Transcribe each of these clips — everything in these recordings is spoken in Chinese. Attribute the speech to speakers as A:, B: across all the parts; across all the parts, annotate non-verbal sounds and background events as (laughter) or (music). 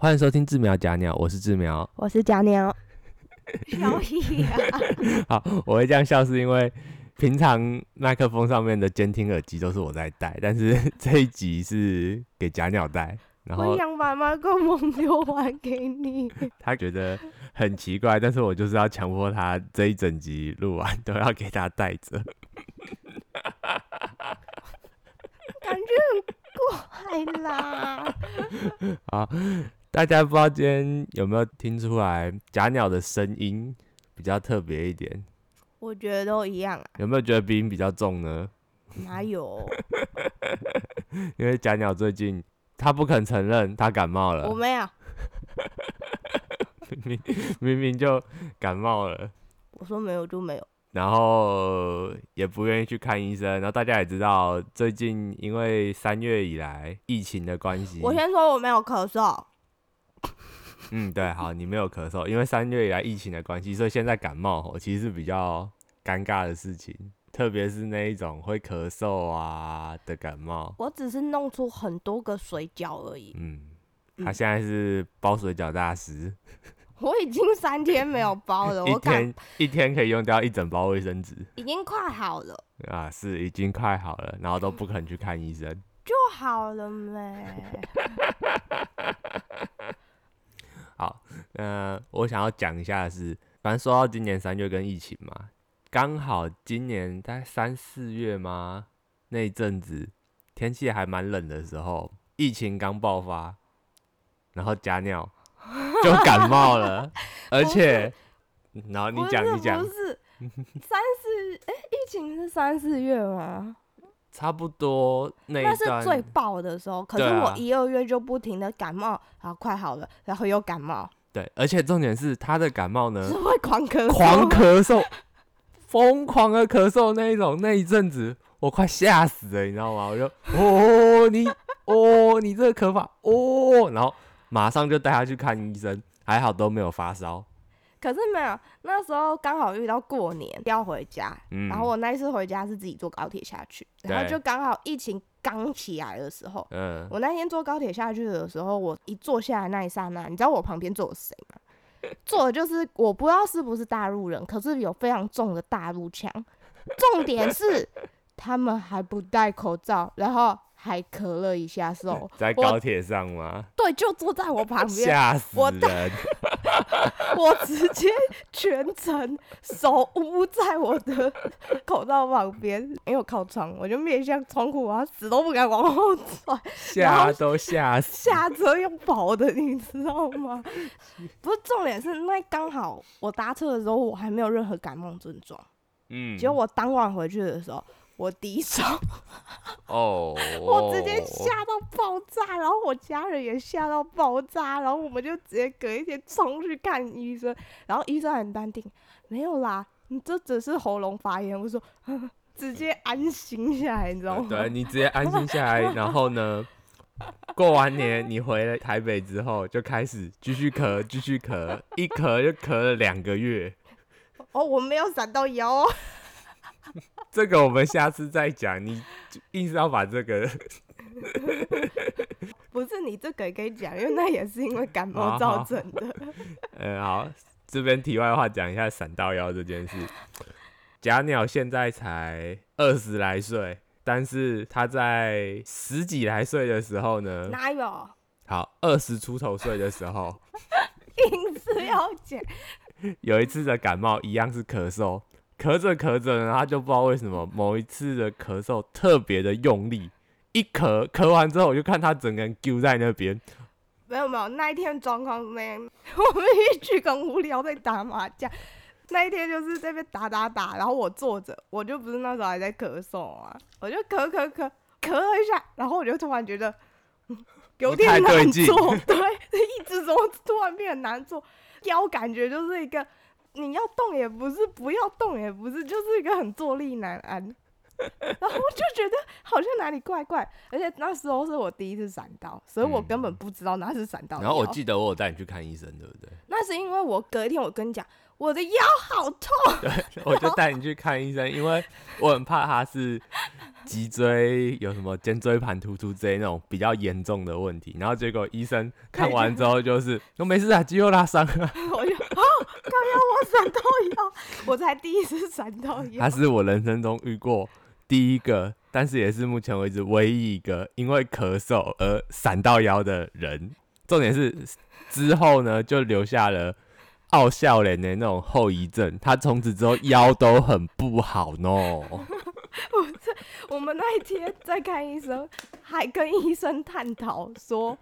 A: 欢迎收听志苗假鸟，我是志苗。
B: 我是假鸟，(laughs) 小屁呀！(laughs)
A: 好，我会这样笑是因为平常麦克风上面的监听耳机都是我在戴，但是 (laughs) 这一集是给假鸟戴，然后
B: 我想把麦克风留还给你。
A: 他觉得很奇怪，但是我就是要强迫他这一整集录完都要给他戴着。
B: 感觉很怪啦。
A: 好，大家不知道今天有没有听出来假鸟的声音比较特别一点？
B: 我觉得都一样啊，
A: 有没有觉得鼻音比较重呢？
B: 哪有？
A: 因为假鸟最近他不肯承认他感冒了我，
B: 没有，(laughs)
A: 明明明就感冒了。
B: 我说没有就没有。
A: 然后也不愿意去看医生，然后大家也知道，最近因为三月以来疫情的关系，
B: 我先说我没有咳嗽，(laughs)
A: 嗯，对，好，你没有咳嗽，因为三月以来疫情的关系，所以现在感冒吼其实是比较尴尬的事情，特别是那一种会咳嗽啊的感冒，
B: 我只是弄出很多个水饺而已。
A: 嗯，他
B: 嗯
A: 现在是包水饺大师，(laughs)
B: 我已经三天没有包了，我感
A: 天一天可以用掉一整包卫生纸
B: 已经快好了，
A: 啊，是已经快好了，然后都不肯去看医生。
B: 就好了没？(laughs)
A: 好，那我想要讲一下的是，反正说到今年三月跟疫情嘛，刚好今年大概三四月吗？那一阵子天气还蛮冷的时候，疫情刚爆发，然后加尿 (laughs) 就感冒了，而且，然后你讲你讲
B: 不，是三四哎，疫情是三四月吗？
A: 差不多那
B: 那是最爆的时候，可是我一二月就不停的感冒，然后快好了，然后又感冒，
A: 对，而且重点是他的感冒呢
B: 是，会狂咳嗽，
A: 狂 (laughs) 咳嗽，疯狂的咳嗽那一种，那一阵子我快吓死了，你知道吗？我就哦你哦你这个咳法哦，然后马上就带他去看医生，还好都没有发烧。
B: 可是没有，那时候刚好遇到过年要回家，
A: 嗯，
B: 然后我那一次回家是自己坐高铁下去，然后
A: 对
B: 就刚好疫情刚起来的时候，
A: 嗯
B: 我那天坐高铁下去的时候，我一坐下来那一刹那，你知道我旁边坐的谁吗？坐的就是我不知道是不是大陆人，可是有非常重的大陆腔。重点是他们还不戴口罩，然后还咳了一下嗽。(laughs)
A: 在高铁上吗？
B: 对，就坐在我旁边，
A: 吓死
B: 我
A: 人！(laughs)
B: 我直接全程手捂在我的口罩旁边，因为我靠窗，我就面向窗户，然后死都不敢往后转。
A: 吓都吓死。
B: 下车用跑的，你知道吗？(laughs) 不是重点是那刚好我搭车的时候我还没有任何感冒症状，
A: 嗯，
B: 结果我当晚回去的时候我低烧，
A: 哦，(laughs)
B: 我直接吓到爆炸，然后我家人也吓到爆炸，然后我们就直接隔一天冲去看医生，然后医生很淡定，没有啦，你这只是喉咙发炎。我说 (laughs) 直接安心下来，你知道吗？
A: 对你直接安心下来，然后呢，过完年你回了台北之后，就开始继续咳，继续咳，一咳就咳了两个月。
B: 哦，我没有闪到腰哦。(laughs)
A: 这个我们下次再讲，你就硬是要把这个 (laughs)
B: 不是你这个也可以讲，因为那也是因为感冒造成的。(laughs)
A: 嗯，好，这边题外话讲一下闪到腰这件事。假鸟现在才二十来岁，但是他在十几来岁的时候呢，
B: 哪有？
A: 好，二十出头岁的时候，
B: 硬是要讲，
A: 有一次的感冒一样是咳嗽，咳着咳着呢，他就不知道为什么某一次的咳嗽特别的用力，一咳咳完之后，我就看他整个人丢在那边，
B: 没有没有，那一天状况是那样，我们一群很无聊在打麻将。那一天就是这边打打打，然后我坐着，我就不是那时候还在咳嗽啊，我就咳咳咳咳了一下，然后我就突然觉得，嗯有点难做，对，(laughs) 一直怎么突然变得难做，腰感觉就是一个你要动也不是，不要动也不是，就是一个很坐立难安。(laughs) 然后我就觉得好像哪里怪怪，而且那时候是我第一次闪到，所以我根本不知道那是闪到。
A: 嗯然后我记得我有带你去看医生，对不对？
B: 那是因为我隔一天我跟你讲，我的腰好痛，(laughs)
A: 我就带你去看医生，因为我很怕他是脊椎有什么肩椎盘突出之类那种比较严重的问题。然后结果医生看完之后就是，(laughs) 我没事啊，肌肉拉伤啊。
B: 我就哦，靠腰我闪到腰，我才第一次闪到腰
A: 他。是我人生中遇过第一个，但是也是目前为止唯一一个因为咳嗽而闪到腰的人。重点是之后呢，就留下了傲笑脸的那种后遗症。他从此之后腰都很不好呢。
B: 我们那一天在看医生，还跟医生探讨说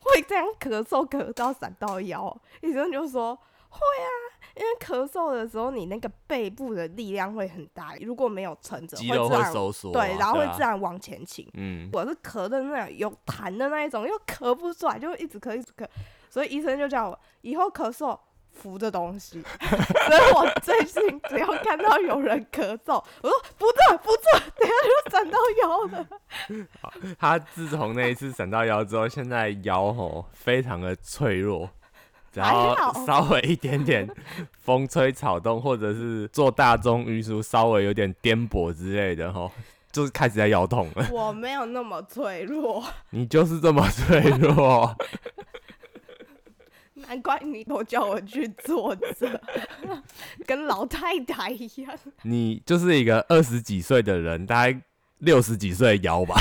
B: 会这样咳嗽咳到闪到腰，医生就说会啊，因为咳嗽的时候你那个背部的力量会很大，如果没有撑着，
A: 肌肉会收缩啊、
B: 对，然后会
A: 啊
B: 自然往前倾。
A: 嗯，
B: 我是咳的那种有痰的那一种，又咳不出来，就一直咳一直咳，所以医生就叫我以后咳嗽扶着东西。(laughs) 所以我最近只要看到有人咳嗽，我说扶着扶着，等下就闪到腰了。(laughs)
A: 他自从那一次闪到腰之后，现在腰吼非常的脆弱，只要
B: 还好
A: 稍微一点点风吹草动，或者是做大众运输稍微有点颠簸之类的吼，就是开始在腰痛了。(laughs)
B: 我没有那么脆弱，(laughs)
A: 你就是这么脆弱，(laughs)
B: 难怪你都叫我去坐着，跟老太太一样。
A: 你就是一个二十几岁的人，大概六十几岁的腰吧，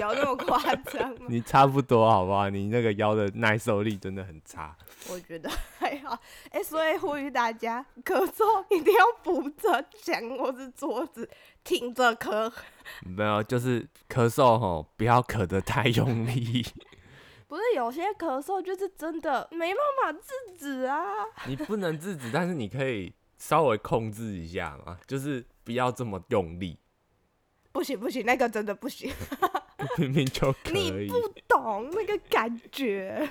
B: 有那么夸张吗？(laughs)
A: 你差不多好不好？你那个腰的耐受力真的很差。
B: 我觉得还好。哎、所以呼吁大家，咳嗽一定要扶着墙或是桌子，挺着咳。
A: 没有，就是咳嗽吼，不要咳得太用力。(laughs)
B: 不是有些咳嗽就是真的没办法制止啊。
A: 你不能制止，但是你可以稍微控制一下嘛，就是不要这么用力，
B: 不行不行，那个真的不行，(laughs)
A: 明明就可
B: 你。不懂那个感觉。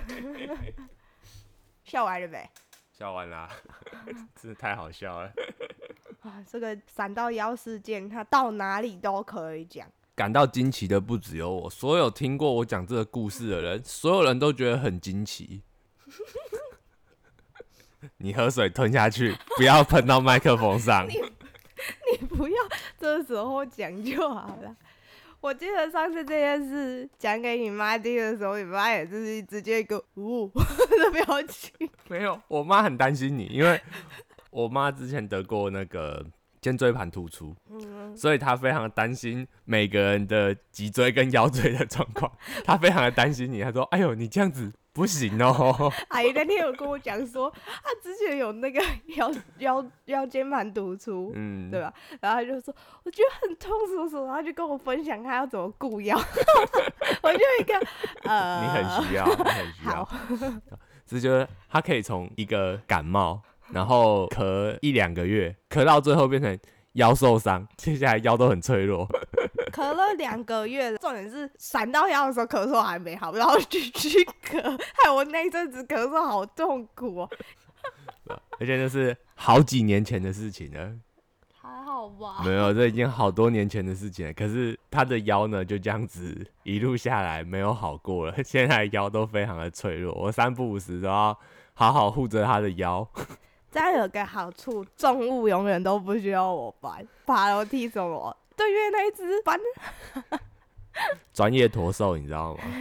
B: (laughs) 笑完了没？
A: 笑完啦，(laughs) 真的太好笑了。
B: 啊，这个闪到腰事件，它到哪里都可以讲。
A: 感到惊奇的不只有我，所有听过我讲这个故事的人，所有人都觉得很惊奇。你喝水吞下去，不要喷到麦克风上。
B: 你不要 (laughs) 这时候讲就好了。我记得上次这件事讲给你妈听的时候，你妈也是直接一个“呜” (laughs) 的表情。
A: 没有，我妈很担心你，因为 (laughs) 我妈之前得过那个肩椎盘突出，
B: 嗯，
A: 所以她非常担心每个人的脊椎跟腰椎的状况，她非常的担心你。她说：“哎呦，你这样子不行哦。(laughs)
B: 阿姨那天有跟我讲说，她之前有那个 (laughs) 腰腰腰间盘突”出，
A: 嗯，
B: 对吧？然后她就说我觉得很痛什么什么，然后就跟我分享她要怎么顾腰。(laughs) 我就一个呃，
A: 你很需要，你很需要。
B: 好，
A: 这就是她可以从一个感冒，然后咳一两个月，咳到最后变成腰受伤，接下来腰都很脆弱。
B: 咳了两个月，重点是闪到腰的时候咳嗽还没好，然后继续咳，害我那一阵子咳嗽好痛苦哦。(laughs)
A: 而且那是好几年前的事情了。
B: 还好吧
A: 没有，这已经好多年前的事情了。可是他的腰呢，就这样子一路下来没有好过了，现在腰都非常的脆弱。我三不五时都要好好护着他的腰。
B: 这样有个好处，重物永远都不需要我搬，爬楼梯什么，对面那一只搬。(laughs)
A: 专业驼兽，你知道吗？(laughs)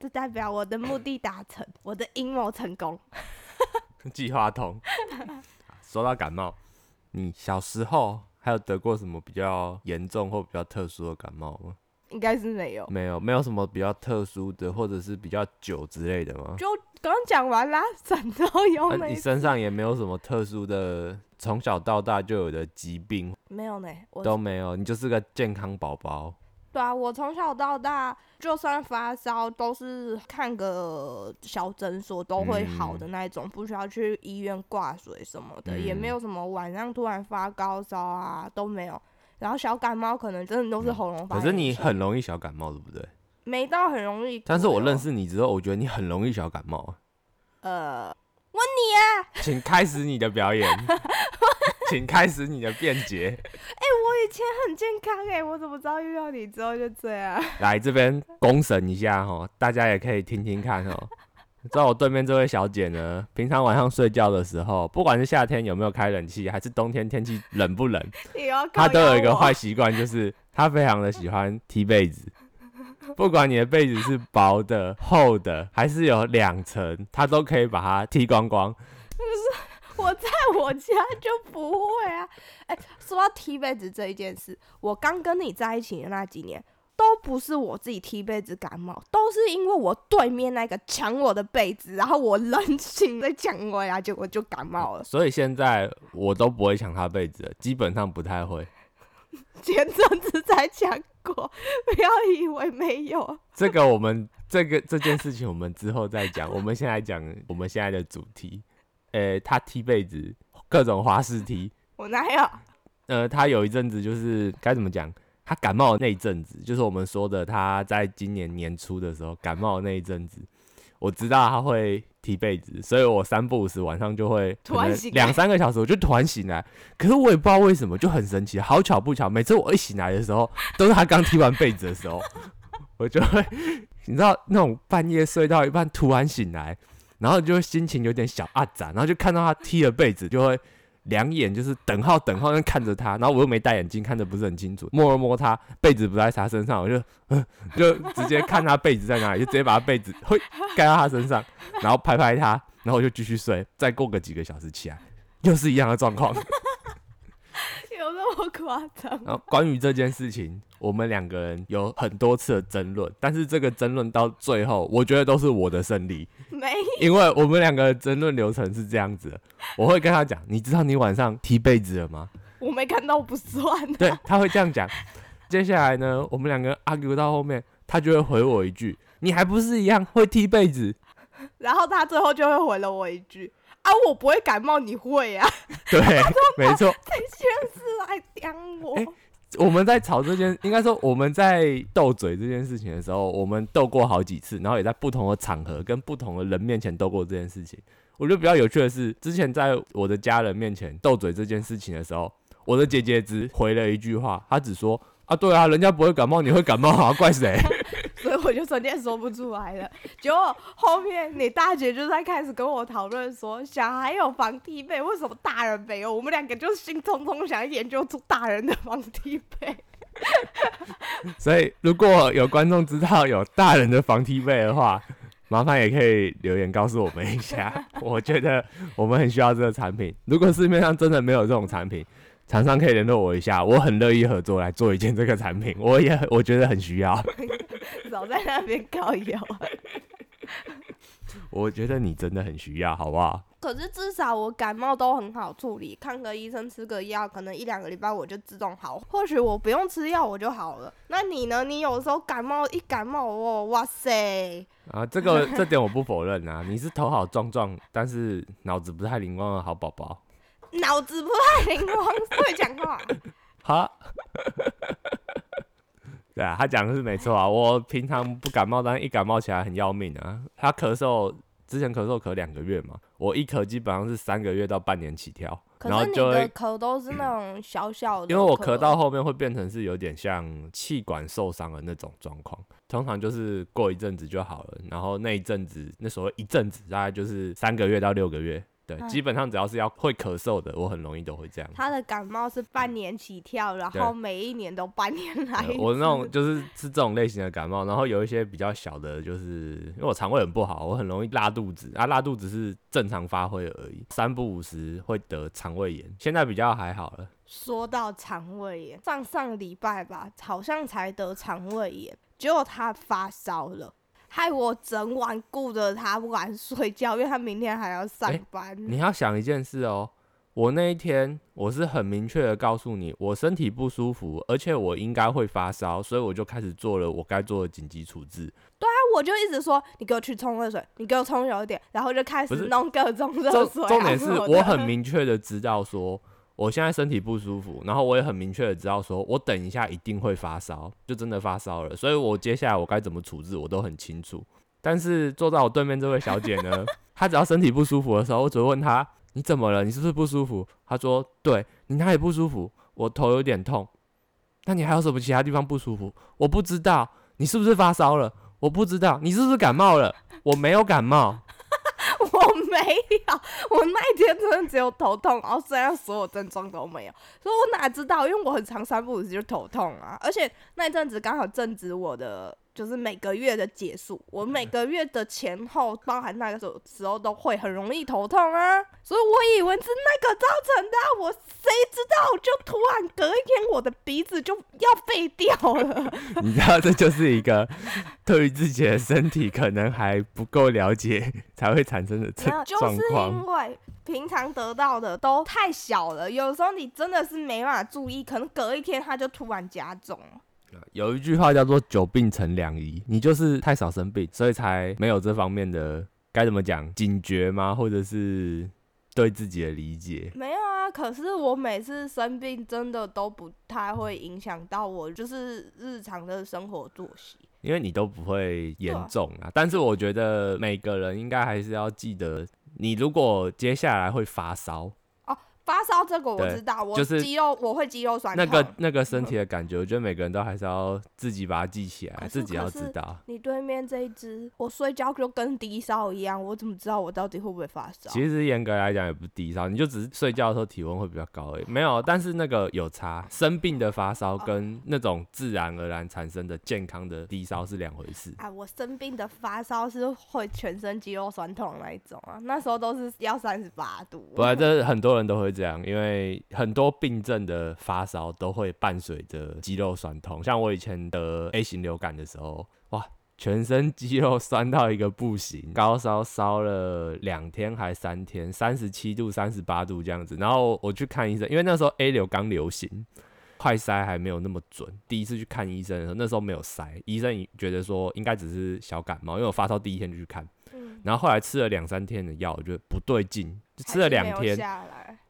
B: 这代表我的目的达成，我的阴谋成功。
A: 计划通。(laughs) 说到感冒，你小时候还有得过什么比较严重或比较特殊的感冒吗？
B: 应该是没有，
A: 没有，没有什么比较特殊的，或者是比较久之类的吗？
B: 就刚刚讲完啦，闪到腰
A: 啊、
B: 没、
A: 你身上也没有什么特殊的，从小到大就有的疾病
B: 没有呢，我
A: 都没有，你就是个健康宝宝。
B: 对啊，我从小到大，就算发烧，都是看个小诊所都会好的那一种，不需要去医院挂水什么的，也没
A: 嗯
B: 有什么晚上突然发高烧啊，都没有。然后小感冒可能真的都是喉咙发炎。
A: 可是你很容易小感冒，对不对？
B: 没到很容易。
A: 但是我认识你之后，我觉得你很容易小感冒。
B: 呃，问你啊，
A: 请开始你的表演。(laughs) 请开始你的辩解。
B: 哎我以前很健康哎、我怎么知道遇到你之后就这样？
A: 来这边公审一下哈，大家也可以听听看哦。在我对面这位小姐呢，平常晚上睡觉的时候，不管是夏天有没有开冷气，还是冬天天气冷不冷，(laughs) 她都有一个坏习惯，就是她非常的喜欢踢被子。(laughs) 不管你的被子是薄的、厚的，还是有两层，它都可以把它剃光光。(laughs)
B: 我在我家就不会啊。(laughs) 哎、说到踢被子这一件事，我刚跟你在一起的那几年，都不是我自己踢被子感冒，都是因为我对面那个抢我的被子，然后我冷醒再抢回来，结果就感冒了。
A: 所以现在我都不会抢他被子了，基本上不太会。
B: 前阵子才讲过，不要以为没有。
A: 这个我们这个这件事情我们之后再讲。我们先来讲我们现在的主题。呃，他踢被子，各种花式踢。
B: 我哪有？
A: 呃，他有一阵子就是该怎么讲？他感冒的那一阵子，就是我们说的他在今年年初的时候感冒的那一阵子，我知道他会踢被子，所以我三不五时晚上就会
B: 突然醒
A: 两三个小时，我就突然醒来。可是我也不知道为什么，就很神奇，好巧不巧，每次我一醒来的时候，都是他刚踢完被子的时候，我就会，你知道那种半夜睡到一半突然醒来，然后就会心情有点小阿展，然后就看到他踢了被子，就会两眼就是等号等号在看着他，然后我又没戴眼镜，看着不是很清楚，摸了摸他被子不在他身上，我就 (laughs) 就直接看他被子在哪里，就直接把他被子嘿盖到他身上，然后拍拍他，然后就继续睡，再过个几个小时起来，又是一样的状况。
B: 有那么夸张？
A: 然后关于这件事情，我们两个人有很多次的争论，但是这个争论到最后，我觉得都是我的胜利，
B: 没
A: 因为我们两个争论流程是这样子的，我会跟他讲，你知道你晚上踢被子了吗？
B: 我没看到不算、啊。
A: 对，他会这样讲。接下来呢，我们两个 argue 到后面，他就会回我一句：“你还不是一样会踢被子
B: 然后他最后就会回了我一句：“啊，我不会感冒，你会啊？”？” (laughs)
A: 对，没错。
B: 这件事来刁我。
A: 哎我们在吵这件，应该说我们在斗嘴这件事情的时候，我们斗过好几次，然后也在不同的场合跟不同的人面前斗过这件事情。我觉得比较有趣的是，之前在我的家人面前斗嘴这件事情的时候，我的姐姐只回了一句话，她只说：“啊，对啊，人家不会感冒，你会感冒啊，怪谁？” (laughs)
B: 我就瞬间说不出来了。结果后面你大姐就在开始跟我讨论说，小孩有防踢被，为什么大人没有？我们两个就兴冲冲想研究出大人的防踢被。(laughs)
A: 所以如果有观众知道有大人的防踢被的话，麻烦也可以留言告诉我们一下。(laughs) 我觉得我们很需要这个产品。如果市面上真的没有这种产品，厂商可以联络我一下，我很乐意合作来做一件这个产品。我也我觉得很需要。(laughs) (laughs)
B: 少在那边搞油。(laughs)
A: 我觉得你真的很需要，好不好？
B: 可是至少我感冒都很好处理，看个医生吃个药，可能一两个礼拜我就自动好。或许我不用吃药我就好了。那你呢？你有时候感冒一感冒哦，哇塞！
A: 啊，这个 (laughs) 这点我不否认啊。你是头好壮壮，但是脑子不太灵光的好宝宝。
B: 脑子不太灵光，会讲话。
A: 哈，对啊，他讲的是没错啊。我平常不感冒，但一感冒起来很要命啊。他咳嗽之前咳嗽咳两个月嘛，我一咳基本上是三个月到半年起跳，
B: 可是你
A: 然后就会
B: 的咳都是那种小小的，
A: 因为我咳到后面会变成是有点像气管受伤的那种状况，通常就是过一阵子就好了，然后那一阵子那所谓一阵子大概就是三个月到六个月，对，
B: 嗯。
A: 基本上只要是要会咳嗽的，我很容易都会这样。
B: 他的感冒是半年起跳，然后每一年都半年来
A: 我那种就是是这种类型的感冒，然后有一些比较小的，就是因为我肠胃很不好，我很容易拉肚子。啊，拉肚子是正常发挥而已，三不五时会得肠胃炎，现在比较还好了。
B: 说到肠胃炎，上上个礼拜吧，好像才得肠胃炎，结果他发烧了，害我整晚顾着他不敢 (laughs) 睡觉，因为他明天还要上班。
A: 你要想一件事哦，我那一天我是很明确的告诉你，我身体不舒服，而且我应该会发烧，所以我就开始做了我该做的紧急处置。
B: 对啊我就一直说，你给我去冲热水，你给我冲有一点，然后就开始弄各种热水啊。
A: 重点是我很明确的知道说。我现在身体不舒服，然后我也很明确的知道说，我等一下一定会发烧，就真的发烧了，所以我接下来我该怎么处置，我都很清楚。但是坐在我对面这位小姐呢，(laughs) 她只要身体不舒服的时候，我只会问她你怎么了？你是不是不舒服？她说对，你哪里不舒服？我头有点痛。那你还有什么其他地方不舒服？我不知道。你是不是发烧了？我不知道。你是不是感冒了？我没有感冒。
B: 我没有，我那一天真的只有头痛，然后剩下所有症状都没有，所以我哪知道？因为我很长三不五时就头痛啊，而且那一阵子刚好正值我的。就是每个月的结束，我每个月的前后，包含那个时候时候都会很容易头痛啊，所以我以为是那个造成的，我谁知道就突然隔一天我的鼻子就要废掉了。(laughs)
A: 你知道这就是一个对于自己的身体可能还不够了解才会产生的状
B: 况。就是因为平常得到的都太小了，有时候你真的是没办法注意，可能隔一天它就突然加重了。
A: 有一句话叫做“久病成良医”，你就是太少生病，所以才没有这方面的该怎么讲警觉吗？或者是对自己的理解？
B: 没有啊，可是我每次生病真的都不太会影响到我，就是日常的生活作息，
A: 因为你都不会严重啊。但是我觉得每个人应该还是要记得，你如果接下来会发烧。
B: 发烧这个我知道，我肌肉我会肌肉酸
A: 痛。那个那个身体的感觉，我觉得每个人都还是要自己把它记起来，自己要知道。
B: 你对面这一只，我睡觉就跟低烧一样，我怎么知道我到底会不会发烧？
A: 其实严格来讲也不低烧，你就只是睡觉的时候体温会比较高而已。没有，但是那个有差，生病的发烧跟那种自然而然产生的健康的低烧是两回事。
B: 啊，我生病的发烧是会全身肌肉酸痛那一种啊，那时候都是要三十八度。
A: 不，这很多人都会。这样，因为很多病症的发烧都会伴随着肌肉酸痛。像我以前得 A 型流感的时候，哇，全身肌肉酸到一个不行，高烧烧了两天还三天，三十七度、三十八度这样子。然后我去看医生，因为那时候 A 流刚流行，快筛还没有那么准。第一次去看医生的时候，那时候没有筛，医生觉得说应该只是小感冒，因为我发烧第一天就去看，然后后来吃了两三天的药，我觉得不对劲，就吃了两天。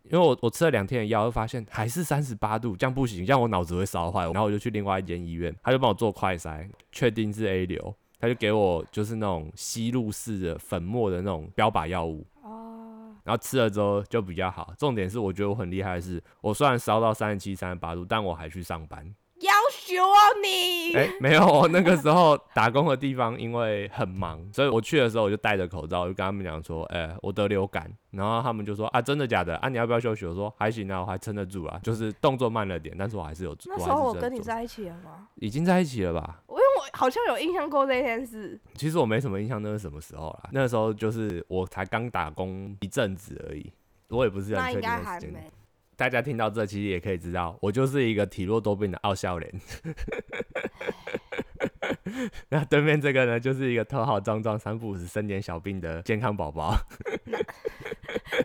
A: 因为我我吃了两天的药，发现还是三十八度，这样不行，这样我脑子会烧坏。然后我就去另外一间医院，他就帮我做快筛，确定是 A 流，他就给我就是那种吸入式的粉末的那种标靶药物。哦。然后吃了之后就比较好。重点是我觉得我很厉害的是，我虽然烧到三十七、三十八度，但我还去上班。
B: 要求啊你！
A: 哎，没有，那个时候打工的地方因为很忙，所以我去的时候我就戴着口罩，我就跟他们讲说，哎，我得流感。然后他们就说啊，真的假的？啊，你要不要休息？我说还行啊，我还撑得住啊，(laughs) 就是动作慢了点，但是我还是有。
B: 那时候我跟你在一起了吗？
A: 已经在一起了吧？
B: 因为我好像有印象过这件事。
A: 其实我没什么印象，那是什么时候啦？那时候就是我才刚打工一阵子而已，我也不是很确定时间。大家听到这，其实也可以知道，我就是一个体弱多病的傲笑脸。(laughs) 那对面这个呢，就是一个头好壮壮、三不五时生点小病的健康宝宝。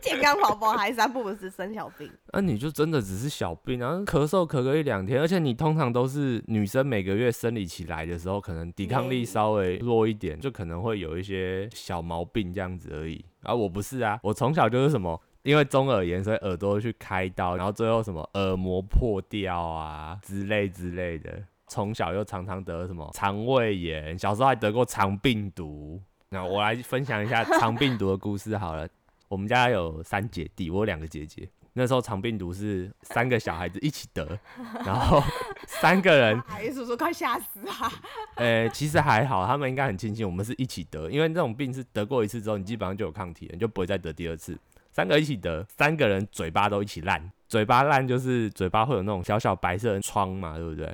B: 健康宝宝还三不五时生小病？
A: 那 (laughs) 你就真的只是小病啊，咳嗽咳个一两天，而且你通常都是女生每个月生理期来的时候，可能抵抗力稍微弱一点，就可能会有一些小毛病这样子而已。啊我不是啊，我从小就是什么。因为中耳炎，所以耳朵去开刀，然后最后什么耳膜破掉啊之类之类的。从小又常常得什么肠胃炎，小时候还得过肠病毒。那我来分享一下 (laughs) 肠病毒的故事好了。我们家有三姐弟，我有两个姐姐。那时候肠病毒是三个小孩子一起得，然后 (laughs) 三个人，
B: 哎，叔叔快吓死啊！
A: 呃，其实还好，他们应该很庆幸我们是一起得，因为这种病是得过一次之后，你基本上就有抗体了，你就不会再得第二次。三个一起得，三个人嘴巴都一起烂。嘴巴烂就是嘴巴会有那种小小白色的疮嘛，对不对？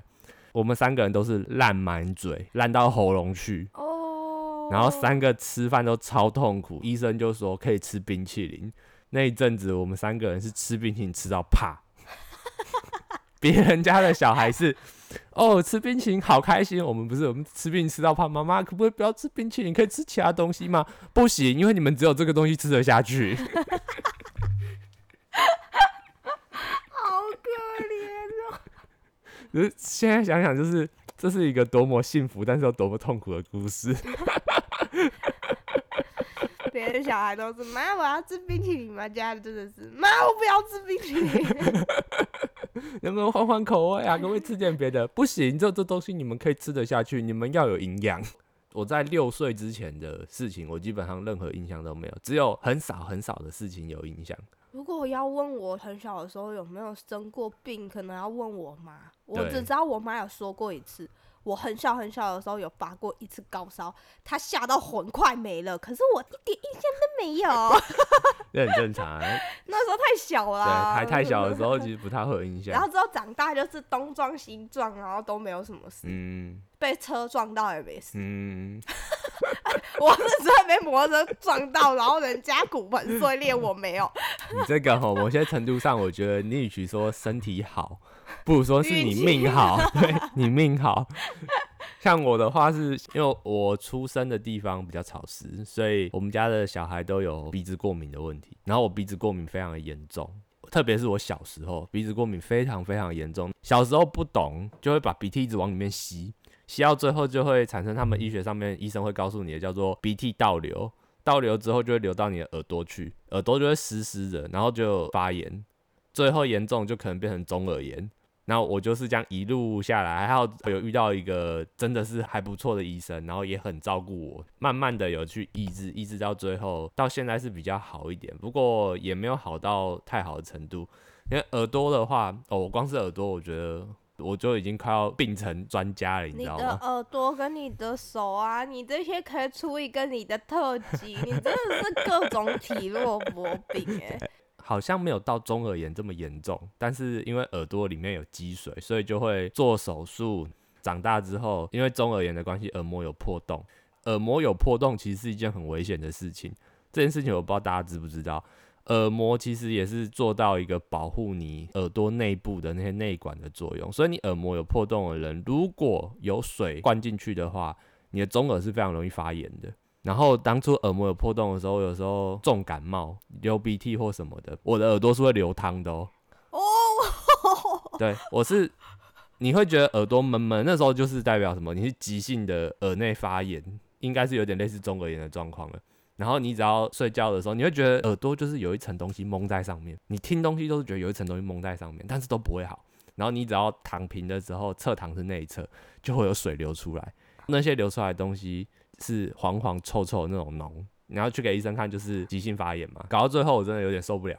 A: 我们三个人都是烂满嘴，烂到喉咙去。哦。然后三个吃饭都超痛苦，医生就说可以吃冰淇淋。那一阵子我们三个人是吃冰淇淋吃到怕。(laughs) 别人家的小孩是。哦，吃冰淇淋好开心！我们不是我们吃冰淇淋吃到怕，妈妈可不可以不要吃冰淇淋，可以吃其他东西吗？不行，因为你们只有这个东西吃得下去。
B: 好可怜哦！
A: 是现在想想，就是这是一个多么幸福，但是又多么痛苦的故事。
B: 别的小孩都是妈，我要吃冰淇淋嘛，家里真的是妈，我不要吃冰淇淋。
A: 能不能换换口味啊？可不可以吃点别的？不行，这这东西你们可以吃得下去，你们要有营养。我在六岁之前的事情，我基本上任何印象都没有，只有很少很少的事情有印象。
B: 如果要问我很小的时候有没有生过病，可能要问我妈。我只知道我妈有说过一次，我很小很小的时候有发过一次高烧，他吓到魂快没了，可是我一点印象都没有。(laughs)
A: 这很正常、啊。(laughs)
B: 那时候太小了
A: 还太小的时候，(laughs) 其实不太会有印象。
B: 然后之后长大就是东撞西撞，然后都没有什么事，
A: 嗯
B: 被车撞到也没事。
A: 嗯，
B: 我是真的被摩托车撞到，然后人家骨盆碎裂，我没有。
A: 你这个吼，某些程度上，我觉得你与其说身体好，不如说是你命好，(laughs) 对你命好。像我的话是，因为我出生的地方比较潮湿，所以我们家的小孩都有鼻子过敏的问题。然后我鼻子过敏非常的严重，特别是我小时候鼻子过敏非常非常严重。小时候不懂，就会把鼻涕一直往里面吸，吸到最后就会产生他们医学上面医生会告诉你的叫做鼻涕倒流。倒流之后就会流到你的耳朵去，耳朵就会湿湿的，然后就发炎，最后严重就可能变成中耳炎。然后我就是这样一路下来，还好有遇到一个真的是还不错的医生，然后也很照顾我，慢慢的有去医治，医治到最后到现在是比较好一点，不过也没有好到太好的程度。因为耳朵的话，哦，我光是耳朵，我觉得我就已经快要病成专家了，你知道吗？
B: 耳朵跟你的手啊，你这些可以出一个你的特辑，你真的是各种体弱多病哎、
A: 好像没有到中耳炎这么严重，但是因为耳朵里面有积水，所以就会做手术。长大之后，因为中耳炎的关系，耳膜有破洞。耳膜有破洞其实是一件很危险的事情。这件事情我不知道大家知不知道，耳膜其实也是做到一个保护你耳朵内部的那些内管的作用。所以你耳膜有破洞的人，如果有水灌进去的话，你的中耳是非常容易发炎的。然后当初耳膜有破洞的时候，有时候重感冒、流鼻涕或什么的，我的耳朵是会流汤的哦。
B: 哦，
A: 对，我是你会觉得耳朵闷闷，那时候就是代表什么？你是急性的耳内发炎，应该是有点类似中耳炎的状况了。然后你只要睡觉的时候，你会觉得耳朵就是有一层东西蒙在上面，你听东西都是觉得有一层东西蒙在上面，但是都不会好。然后你只要躺平的时候，侧躺是内侧，就会有水流出来，那些流出来的东西是黄黄臭臭的那种脓，然后去给医生看，就是急性发炎嘛。搞到最后我真的有点受不了，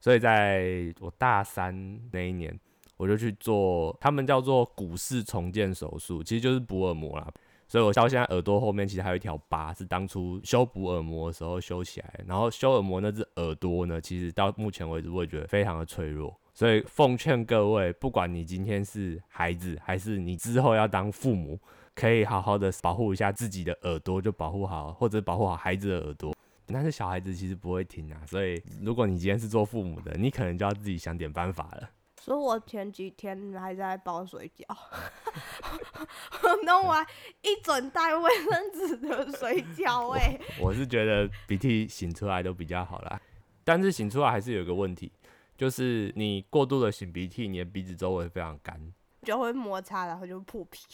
A: 所以在我大三那一年，我就去做他们叫做骨式重建手术，其实就是补耳膜啦。所以我到现在耳朵后面其实还有一条疤，是当初修补耳膜的时候修起来。然后修耳膜那只耳朵呢，其实到目前为止我也觉得非常的脆弱。所以奉劝各位，不管你今天是孩子，还是你之后要当父母，可以好好的保护一下自己的耳朵，就保护好，或者保护好孩子的耳朵。但是小孩子其实不会听啊，所以如果你今天是做父母的，你可能就要自己想点办法了。
B: 所以我前几天还在包水饺，(laughs) 我弄完一整袋卫生纸的水饺 (laughs) 哎、
A: 我是觉得鼻涕擤出来都比较好啦，但是擤出来还是有一个问题，就是你过度的擤鼻涕，你的鼻子周围非常干，
B: 就会摩擦，然后就破皮。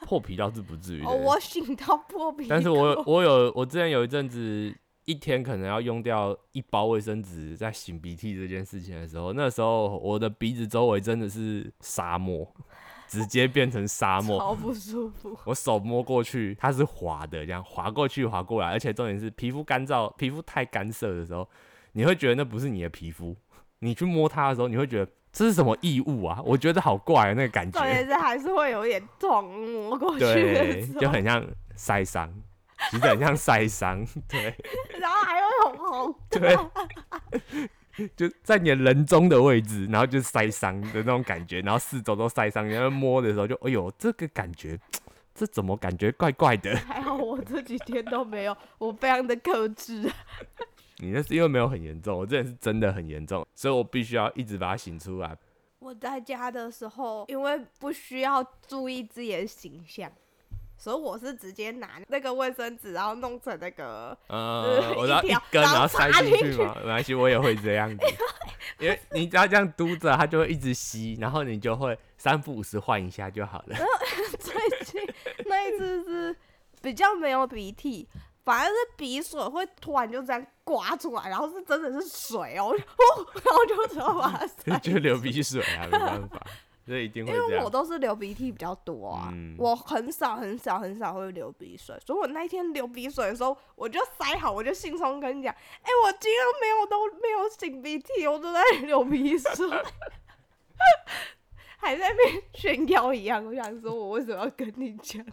A: 破皮倒是不至于。
B: 哦，我醒到破皮，
A: 但是我 (laughs) 我有我之前有一阵子一天可能要用掉一包卫生纸在擤鼻涕这件事情的时候，那时候我的鼻子周围真的是沙漠，直接变成沙漠。(laughs)
B: 好不舒服。
A: 我手摸过去，它是滑的，这样滑过去滑过来，而且重点是皮肤干燥、皮肤太干涩的时候，你会觉得那不是你的皮肤，你去摸它的时候，你会觉得这是什么异物啊？我觉得好怪、啊、那个感
B: 重点
A: 觉，
B: 是还是会有点痛，摸过去
A: 对，就很像晒伤，其实很像晒伤，对 (laughs)
B: 然后还会红红。
A: 对。就在你的人中的位置，然后就晒伤的那种感觉，然后四周都晒伤，然后摸的时候就，哎呦，这个感觉，这怎么感觉怪怪的？
B: 还好我这几天都没有，我非常的克制。(laughs)
A: 你那是因为没有很严重，我这人是真的很严重，所以我必须要一直把它醒出来。
B: 我在家的时候，因为不需要注意自己的形象，所以我是直接拿那个卫生纸，然后弄成那个
A: 呃，我要一根，
B: 然后
A: 塞
B: 进去
A: 嘛，没关系，我也会这样子。(laughs) (laughs) 因为你只要这样嘟着，它就会一直吸，然后你就会三不五时换一下就好了。(laughs)
B: 最近那一次是比较没有鼻涕，反而是鼻水会突然就这样刮出来，然后是真的是水哦，哦然后就只好把它
A: 就流鼻水啊，没办法。所以一定会
B: 因为我
A: 样。
B: 都是流鼻涕比较多啊，
A: 嗯
B: 我很少很少很少会流鼻水，所以我那一天流鼻水的时候，我就塞好，我就兴冲跟你讲，哎、我今天没有都没有擤鼻涕，我都在流鼻水，(laughs) 还在那边炫耀一样。我想说，我为什么要跟你讲？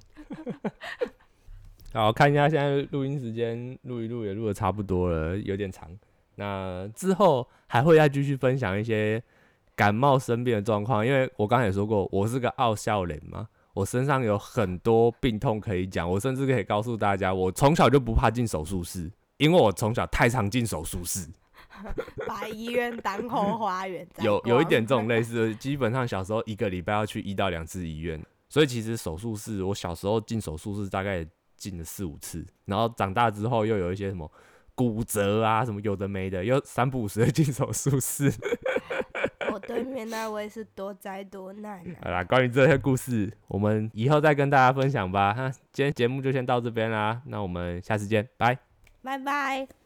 B: (laughs)
A: 好，看一下现在录音时间，录一录也录的差不多了，有点长。那之后还会再继续分享一些感冒生病的状况，因为我刚才也说过，我是个傲笑脸嘛，我身上有很多病痛可以讲，我甚至可以告诉大家，我从小就不怕进手术室，因为我从小太常进手术室。(laughs)
B: 把医院当后花园
A: 有有一
B: 逛
A: 点这种类似的，基本上小时候一个礼拜要去一到两次医院，所以其实手术室，我小时候进手术室大概也进了四五次，然后长大之后又有一些什么骨折啊，什么有的没的，又三不五时的进手术室。
B: 我对面那位是多灾多难啊。
A: 好啦，关于这些故事，我们以后再跟大家分享吧。那今天节目就先到这边啦，那我们下次见，拜。
B: 拜拜。